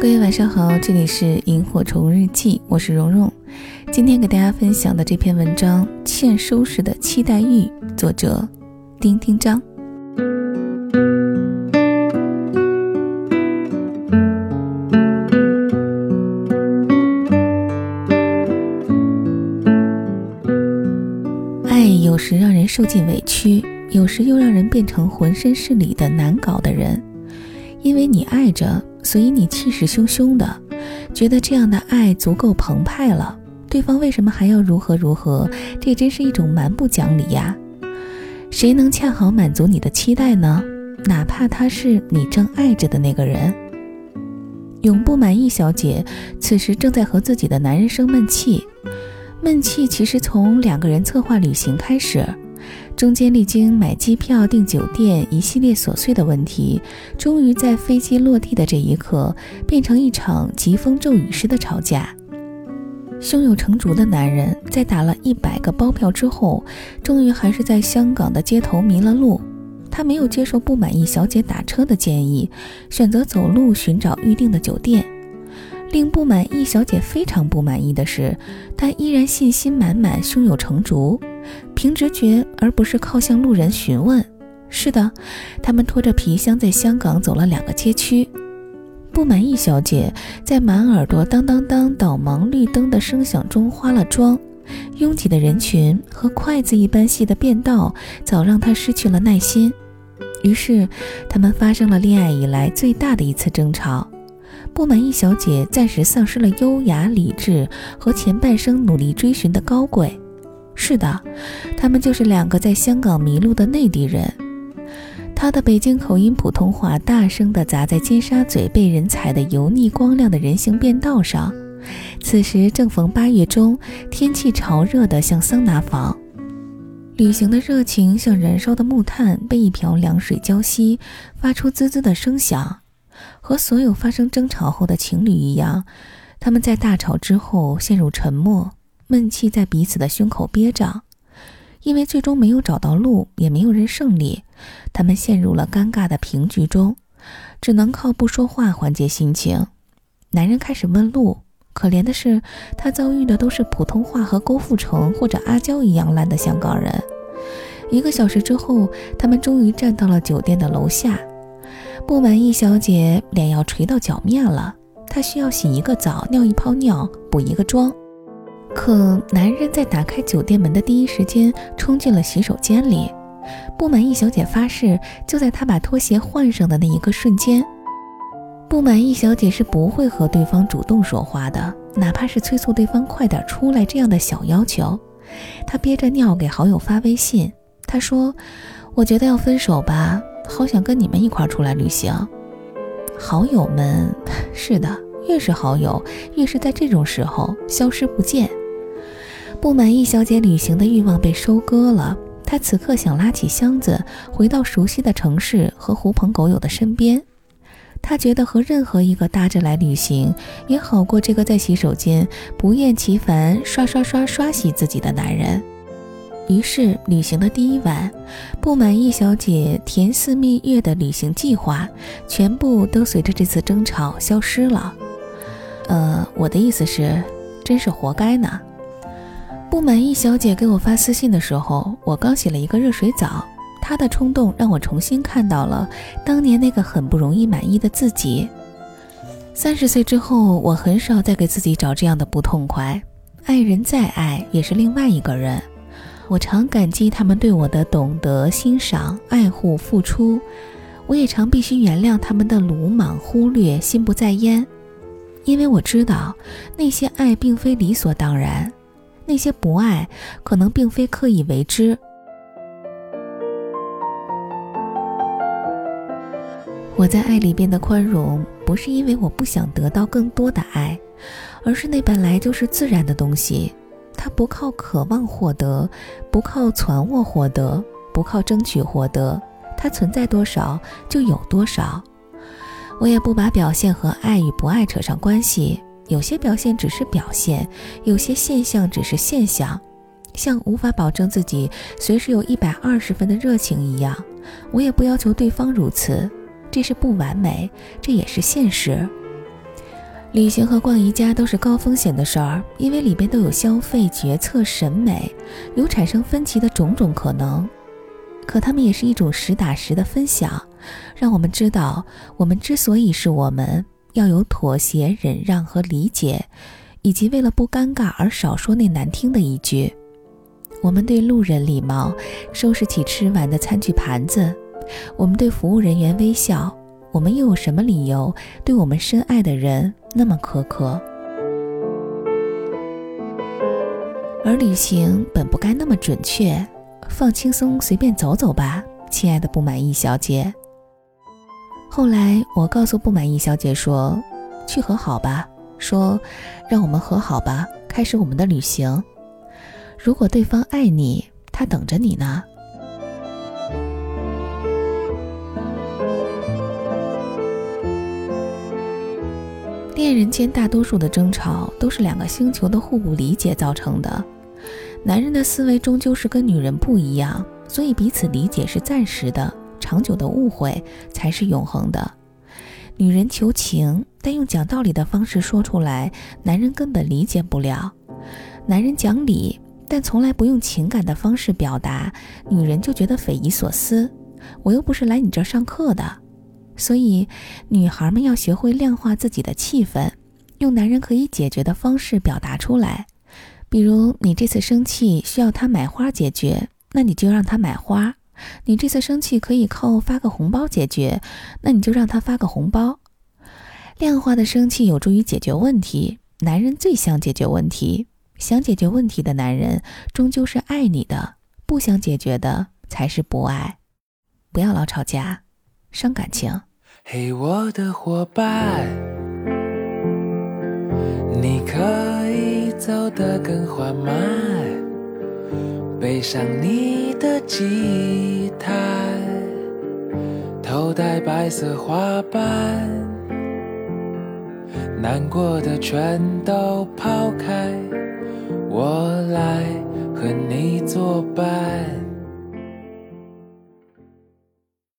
各位晚上好，这里是萤火虫日记，我是蓉蓉。今天给大家分享的这篇文章《欠收拾的期待欲》，作者丁丁章。爱有时让人受尽委屈，有时又让人变成浑身是理的难搞的人。因为你爱着，所以你气势汹汹的，觉得这样的爱足够澎湃了。对方为什么还要如何如何？这真是一种蛮不讲理呀！谁能恰好满足你的期待呢？哪怕他是你正爱着的那个人。永不满意小姐此时正在和自己的男人生闷气，闷气其实从两个人策划旅行开始。中间历经买机票、订酒店一系列琐碎的问题，终于在飞机落地的这一刻，变成一场疾风骤雨式的吵架。胸有成竹的男人在打了一百个包票之后，终于还是在香港的街头迷了路。他没有接受不满意小姐打车的建议，选择走路寻找预定的酒店。令不满意小姐非常不满意的是，他依然信心满满、胸有成竹，凭直觉而不是靠向路人询问。是的，他们拖着皮箱在香港走了两个街区。不满意小姐在满耳朵当当当导盲绿灯的声响中化了妆，拥挤的人群和筷子一般细的便道早让她失去了耐心。于是，他们发生了恋爱以来最大的一次争吵。不满意小姐暂时丧失了优雅、理智和前半生努力追寻的高贵。是的，他们就是两个在香港迷路的内地人。他的北京口音普通话大声地砸在尖沙咀被人踩得油腻光亮的人行便道上。此时正逢八月中，天气潮热得像桑拿房。旅行的热情像燃烧的木炭，被一瓢凉水浇熄，发出滋滋的声响。和所有发生争吵后的情侣一样，他们在大吵之后陷入沉默，闷气在彼此的胸口憋着。因为最终没有找到路，也没有人胜利，他们陷入了尴尬的平局中，只能靠不说话缓解心情。男人开始问路，可怜的是，他遭遇的都是普通话和郭富城或者阿娇一样烂的香港人。一个小时之后，他们终于站到了酒店的楼下。不满意小姐脸要垂到脚面了，她需要洗一个澡、尿一泡尿、补一个妆。可男人在打开酒店门的第一时间冲进了洗手间里。不满意小姐发誓，就在他把拖鞋换上的那一个瞬间。不满意小姐是不会和对方主动说话的，哪怕是催促对方快点出来这样的小要求。她憋着尿给好友发微信，她说：“我觉得要分手吧。”好想跟你们一块出来旅行，好友们，是的，越是好友，越是在这种时候消失不见。不满意小姐旅行的欲望被收割了，她此刻想拉起箱子，回到熟悉的城市和狐朋狗友的身边。她觉得和任何一个搭着来旅行，也好过这个在洗手间不厌其烦刷刷刷刷洗自己的男人。于是，旅行的第一晚，不满意小姐甜似蜜月的旅行计划，全部都随着这次争吵消失了。呃，我的意思是，真是活该呢。不满意小姐给我发私信的时候，我刚洗了一个热水澡，她的冲动让我重新看到了当年那个很不容易满意的自己。三十岁之后，我很少再给自己找这样的不痛快。爱人再爱，也是另外一个人。我常感激他们对我的懂得、欣赏、爱护、付出，我也常必须原谅他们的鲁莽、忽略、心不在焉，因为我知道那些爱并非理所当然，那些不爱可能并非刻意为之。我在爱里变得宽容，不是因为我不想得到更多的爱，而是那本来就是自然的东西。它不靠渴望获得，不靠攒握获得，不靠争取获得，它存在多少就有多少。我也不把表现和爱与不爱扯上关系，有些表现只是表现，有些现象只是现象。像无法保证自己随时有一百二十分的热情一样，我也不要求对方如此。这是不完美，这也是现实。旅行和逛宜家都是高风险的事儿，因为里边都有消费、决策、审美，有产生分歧的种种可能。可他们也是一种实打实的分享，让我们知道，我们之所以是我们，要有妥协、忍让和理解，以及为了不尴尬而少说那难听的一句。我们对路人礼貌，收拾起吃完的餐具盘子；我们对服务人员微笑。我们又有什么理由对我们深爱的人那么苛刻？而旅行本不该那么准确，放轻松，随便走走吧，亲爱的不满意小姐。后来我告诉不满意小姐说：“去和好吧，说让我们和好吧，开始我们的旅行。如果对方爱你，他等着你呢。”恋人间大多数的争吵都是两个星球的互不理解造成的。男人的思维终究是跟女人不一样，所以彼此理解是暂时的，长久的误会才是永恒的。女人求情，但用讲道理的方式说出来，男人根本理解不了；男人讲理，但从来不用情感的方式表达，女人就觉得匪夷所思。我又不是来你这儿上课的。所以，女孩们要学会量化自己的气氛，用男人可以解决的方式表达出来。比如，你这次生气需要他买花解决，那你就让他买花；你这次生气可以靠发个红包解决，那你就让他发个红包。量化的生气有助于解决问题。男人最想解决问题，想解决问题的男人终究是爱你的，不想解决的才是不爱。不要老吵架，伤感情。嘿，我的伙伴，你可以走得更缓慢，背上你的吉他，头戴白色花瓣，难过的全都抛开，我来和你作伴。